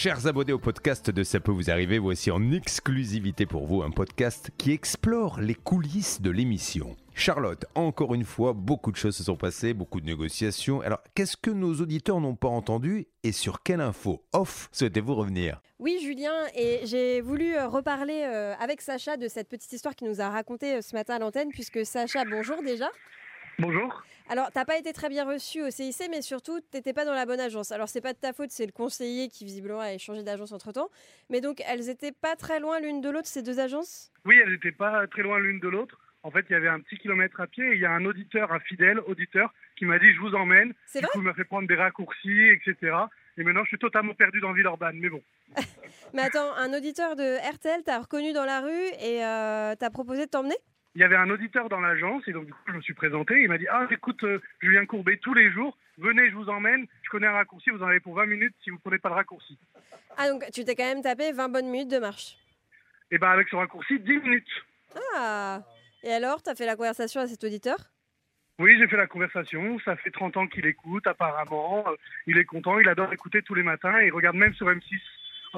Chers abonnés au podcast de Ça peut vous arriver, voici en exclusivité pour vous un podcast qui explore les coulisses de l'émission. Charlotte, encore une fois, beaucoup de choses se sont passées, beaucoup de négociations. Alors, qu'est-ce que nos auditeurs n'ont pas entendu et sur quelle info off souhaitez-vous revenir? Oui, Julien, et j'ai voulu euh, reparler euh, avec Sacha de cette petite histoire qu'il nous a racontée euh, ce matin à l'antenne, puisque Sacha, bonjour déjà. Bonjour. Alors, t'as pas été très bien reçu au CIC, mais surtout, t'étais pas dans la bonne agence. Alors, c'est pas de ta faute, c'est le conseiller qui visiblement a changé d'agence entre temps. Mais donc, elles étaient pas très loin l'une de l'autre, ces deux agences? Oui, elles n'étaient pas très loin l'une de l'autre. En fait, il y avait un petit kilomètre à pied et il y a un auditeur, un fidèle auditeur, qui m'a dit je vous emmène. C'est Du vrai? coup, il m'a fait prendre des raccourcis, etc. Et maintenant, je suis totalement perdu dans Villeurbanne. Mais bon, Mais attends, un auditeur de RTL t'a reconnu dans la rue et euh, t'a proposé de t'emmener? Il y avait un auditeur dans l'agence et donc du coup, je me suis présenté. Il m'a dit ah écoute, euh, Julien Courbet tous les jours, venez, je vous emmène. Je connais un raccourci, vous en avez pour 20 minutes si vous prenez pas le raccourci. Ah, donc tu t'es quand même tapé 20 bonnes minutes de marche. Et ben avec ce raccourci, 10 minutes. Ah Et alors, t'as fait la conversation à cet auditeur? Oui, j'ai fait la conversation. Ça fait 30 ans qu'il écoute, apparemment. Euh, il est content, il adore écouter tous les matins et il regarde même sur M6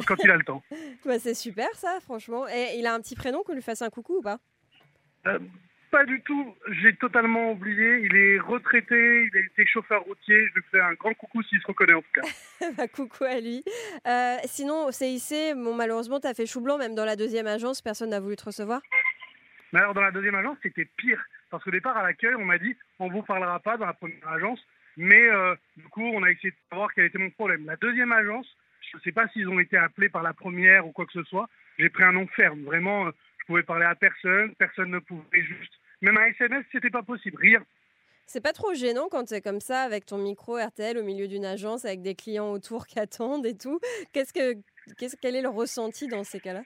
quand il a le temps. Bah, C'est super ça, franchement. Et il a un petit prénom qu'on lui fasse un coucou ou pas? Euh, pas du tout, j'ai totalement oublié. Il est retraité, il a été chauffeur routier. Je lui fais un grand coucou s'il se reconnaît en tout cas. Bah, coucou à lui. Euh, sinon, au CIC, bon, malheureusement, t'as fait chou blanc, même dans la deuxième agence, personne n'a voulu te recevoir. Mais alors dans la deuxième agence, c'était pire. Parce qu'au départ, à l'accueil, on m'a dit on vous parlera pas dans la première agence. Mais euh, du coup, on a essayé de savoir quel était mon problème. La deuxième agence, je ne sais pas s'ils ont été appelés par la première ou quoi que ce soit. J'ai pris un nom ferme. Vraiment, pouvais parler à personne. Personne ne pouvait juste. Même un SMS, c'était pas possible. Rien. C'est pas trop gênant quand t'es comme ça, avec ton micro RTL au milieu d'une agence, avec des clients autour qui attendent et tout. Qu'est-ce que, qu'est-ce, quel est le ressenti dans ces cas-là?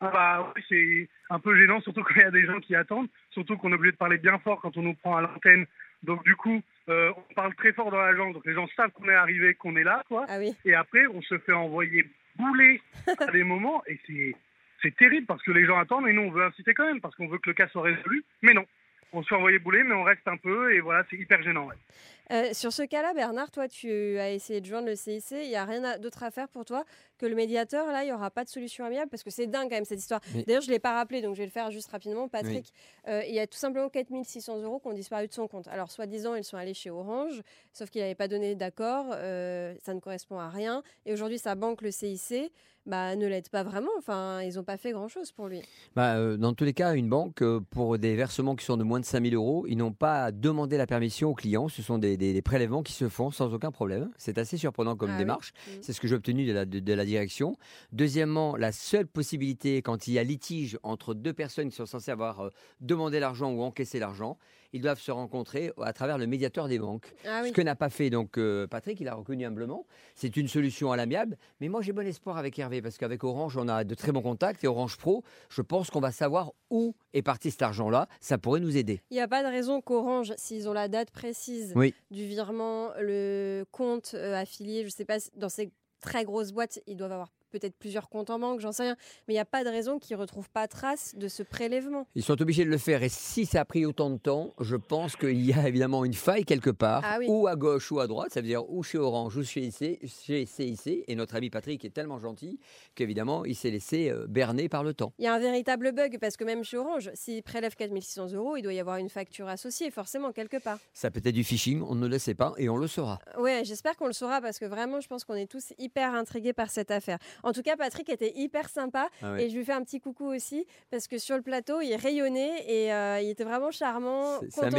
Ah bah oui, c'est un peu gênant, surtout quand il y a des gens qui attendent, surtout qu'on est obligé de parler bien fort quand on nous prend à l'antenne. Donc du coup, euh, on parle très fort dans l'agence, donc les gens savent qu'on est arrivé, qu'on est là, quoi. Ah oui. Et après, on se fait envoyer bouler à des moments, et c'est c'est terrible parce que les gens attendent, et nous on veut inciter quand même parce qu'on veut que le cas soit résolu, mais non. On se fait envoyer bouler, mais on reste un peu, et voilà, c'est hyper gênant. Euh, sur ce cas-là, Bernard, toi, tu as essayé de joindre le CIC. Il n'y a rien d'autre à faire pour toi que le médiateur. Là, il n'y aura pas de solution amiable parce que c'est dingue quand même cette histoire. Mais- D'ailleurs, je ne l'ai pas rappelé, donc je vais le faire juste rapidement. Patrick, euh, il y a tout simplement 4600 euros qui ont disparu de son compte. Alors, soi-disant, ils sont allés chez Orange, sauf qu'il n'avait pas donné d'accord. euh, ça ne correspond à rien. Et aujourd'hui, sa banque, le CIC, bah, ne l'aide pas vraiment. Enfin, ils n'ont pas fait grand-chose pour lui. Bah, dans tous les cas, une banque, pour des versements qui sont de moins de 5000 euros, ils n'ont pas à demander la permission aux clients. Ce sont des, des- des prélèvements qui se font sans aucun problème. C'est assez surprenant comme Ah démarche. Mhm. C'est ce que j'ai obtenu de la, de, de la direction. Deuxièmement, la seule possibilité, quand il y a litige entre deux personnes qui sont censées avoir euh, demandé l'argent ou encaissé l'argent, ils doivent se rencontrer à travers le médiateur des banques. Ah oui. Ce que n'a pas fait donc euh, Patrick, il a reconnu humblement. C'est une solution à l'amiable. Mais moi, j'ai bon espoir avec Hervé parce qu'avec Orange, on a de très bons contacts et Orange Pro, je pense qu'on va savoir où est parti cet argent-là. Ça pourrait nous aider. Il n'y a pas de raison qu'Orange, s'ils ont la date précise Oui. du virement, le compte euh, affilié, je ne sais pas, dans ces très grosses boîtes, ils doivent avoir peut-être plusieurs comptes en banque, j'en sais rien. Mais il n'y a pas de raison qu'ils ne retrouvent pas trace de ce prélèvement. Ils sont obligés de le faire. Et si ça a pris autant de temps, je pense qu'il y a évidemment une faille quelque part, Ah oui. ou à gauche ou à droite. Ça veut dire ou chez Orange ou chez, IC, chez CIC. Et notre ami Patrick est tellement gentil qu'évidemment, il s'est laissé euh, berner par le temps. Il y a un véritable bug parce que même chez Orange, s'ils prélèvent 4600 euros, il doit y avoir une facture associée, forcément, quelque part. Ça peut être du phishing, on ne le sait pas et on le saura. Ouais, j'espère qu'on le saura parce que vraiment, je pense qu'on est tous hyper intrigués par cette affaire. En tout cas, Patrick était hyper sympa Ah ouais. et je lui fais un petit coucou aussi parce que sur le plateau, il rayonnait et euh, il était vraiment charmant, C'est- C'est un,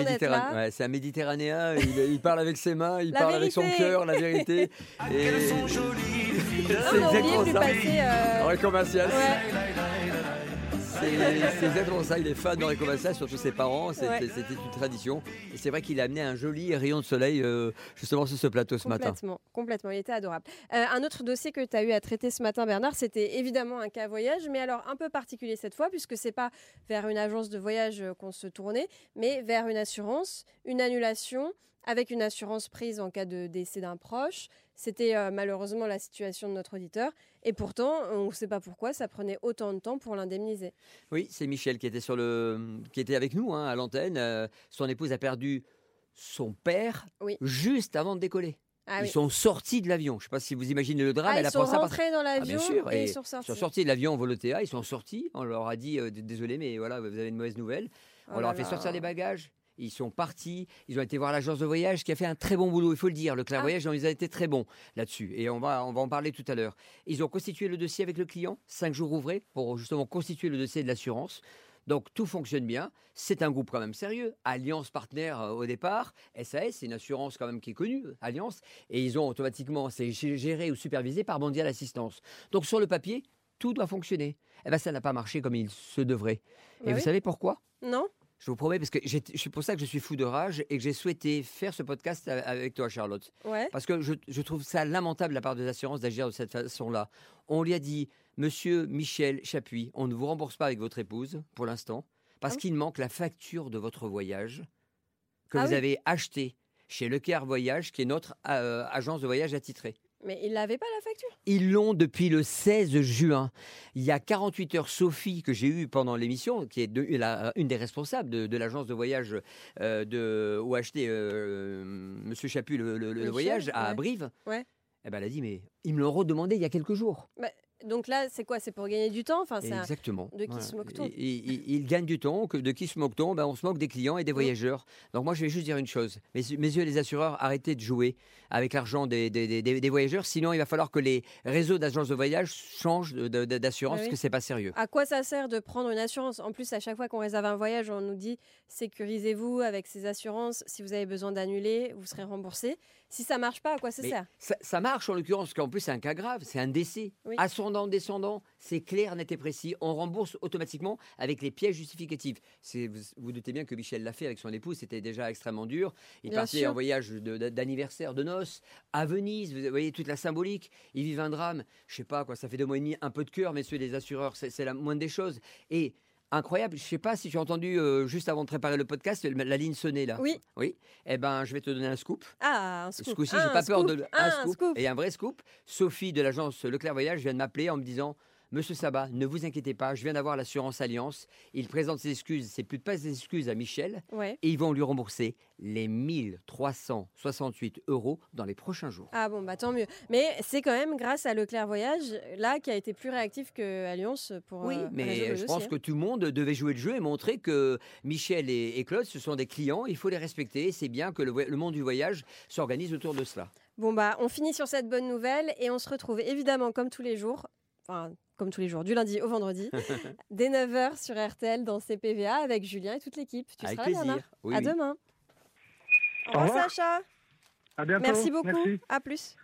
là. ouais, c'est un Méditerranéen, il, il parle avec ses mains, il La parle avec son cœur, la vérité. Et Ah, c'est a oublié exactement ça. passer. euh, ouais. C'est exactement ça, il est fan d'Enrico Macias, surtout ses parents, c'était Ouais. une tradition. Et c'est vrai qu'il a amené un joli rayon de soleil euh, justement sur ce plateau ce matin. Complètement, complètement, il était adorable. Euh, un autre dossier que tu as eu à traiter ce matin, Bernard, c'était évidemment un cas voyage, mais alors un peu particulier cette fois, puisque c'est pas vers une agence de voyage euh, qu'on se tournait, mais vers une assurance, une annulation, avec une assurance prise en cas de décès d'un proche. C'était euh, malheureusement la situation de notre auditeur, et pourtant, on ne sait pas pourquoi, ça prenait autant de temps pour l'indemniser. Oui, c'est Michel qui était, sur le, qui était avec nous hein, à l'antenne. Euh, son épouse a perdu son père Oui. juste avant de décoller. Ah ils oui. sont sortis de l'avion. Je ne sais pas si vous imaginez le drame. Ah, elle ils a sont pensé à part- rentrés dans Ah, l'avion et et ils sont Ils sortis. sont sortis de l'avion en Volotea, ils sont sortis. On leur a dit euh, désolé, mais voilà, vous avez une mauvaise nouvelle. Oh On leur a fait sortir les bagages. Ils sont partis. Ils ont été voir l'agence de voyage qui a fait un très bon boulot, il faut le dire. Le Clair Ah. Voyage, ils a été très bons là-dessus. Et on va, on va en parler tout à l'heure. Ils ont constitué le dossier avec le client, cinq jours ouvrés, pour justement constituer le dossier de l'assurance. Donc tout fonctionne bien. C'est un groupe quand même sérieux. Alliance partenaire euh, au départ. SAS, c'est une assurance quand même qui est connue, Alliance. Et ils ont automatiquement, c'est gé- géré ou supervisé par Mondial Assistance. Donc sur le papier, tout doit fonctionner. Eh bien ça n'a pas marché comme il se devrait. Bah Et vous oui. savez pourquoi? Non je vous promets, parce que c'est pour ça que je suis fou de rage et que j'ai souhaité faire ce podcast avec toi, Charlotte. Ouais. Parce que je, je trouve ça lamentable de la part des assurances d'agir de cette façon-là. On lui a dit, Monsieur Michel Chapuis, on ne vous rembourse pas avec votre épouse pour l'instant, parce Ah oui qu'il manque la facture de votre voyage que Ah vous oui. avez acheté chez Leclerc Voyage, qui est notre euh, agence de voyage attitrée. Mais ils n'avaient pas la facture? Ils l'ont depuis le 16 juin. Il y a 48 heures, Sophie, que j'ai eue pendant l'émission, qui est de- la- une des responsables de, de l'agence de voyage euh, de, où a acheté euh, Monsieur Chaput le, le- le Michel, voyage à ouais. Brive. Ouais. Eh ben, elle a dit, mais ils me l'ont redemandé il y a quelques jours. Donc là, c'est quoi? C'est pour gagner du temps? Enfin, un- Exactement. de qui se moque-t-on Il, il- il gagne du temps. De qui se moque-t-on ben, On se moque des clients et des voyageurs. Donc moi, je vais juste dire une chose. Mes, yeux, les assureurs, arrêtez de jouer avec l'argent des, des- des- des- voyageurs. Sinon, il va falloir que les réseaux d'agences de voyage changent d'assurance Ah oui. parce que c'est pas sérieux. À quoi ça sert de prendre une assurance? En plus, à chaque fois qu'on réserve un voyage, on nous dit sécurisez-vous avec ces assurances. Si vous avez besoin d'annuler, vous serez remboursé. Si ça marche pas, à quoi ça Mais sert? ça, ça marche en l'occurrence, parce qu'en plus c'est un cas grave, c'est un décès. Oui. Ascendant, descendant, c'est clair, net et précis. On rembourse automatiquement avec les pièces justificatives. C'est- Vous vous doutez bien que Michel l'a fait avec son épouse, c'était déjà extrêmement dur. Il Bien partait sûr. en voyage de- d'anniversaire, de, noces, à Venise, vous voyez toute la symbolique. Il vit un drame, je sais pas quoi, ça fait deux mois et demi, un peu de cœur, messieurs les assureurs, c'est c'est la moindre des choses. Et incroyable, je sais pas si tu as entendu euh, juste avant de préparer le podcast, la ligne sonnait là. Oui. Oui. Eh ben, je vais te donner un scoop. Ah, un Ce scoop. coup-ci, Ah, j'ai pas peur de un un scoop, scoop. et un vrai scoop. Sophie de l'agence Leclerc Voyage vient de m'appeler en me disant Monsieur Sabat, ne vous inquiétez pas, je viens d'avoir l'assurance Alliance. Il présente ses excuses, c'est plus de pas ses excuses à Michel, Ouais. et ils vont lui rembourser les 1368 euros dans les prochains jours. Ah bon, bah tant mieux. Mais c'est quand même grâce à Leclerc Voyage, là, qui a été plus réactif que Alliance pour Oui, euh, mais le je pense que tout le monde devait jouer le jeu et montrer que Michel et, et Claude, ce sont des clients, il faut les respecter. C'est bien que le, le monde du voyage s'organise autour de cela. Bon, bah, on finit sur cette bonne nouvelle et on se retrouve évidemment comme tous les jours, enfin, comme tous les jours, du lundi au vendredi, dès 9h sur RTL dans CPVA avec Julien et toute l'équipe. Tu Avec seras là, Bernard. Oui, À oui. demain. Au revoir. Sacha. À bientôt. Merci beaucoup. Merci. À plus.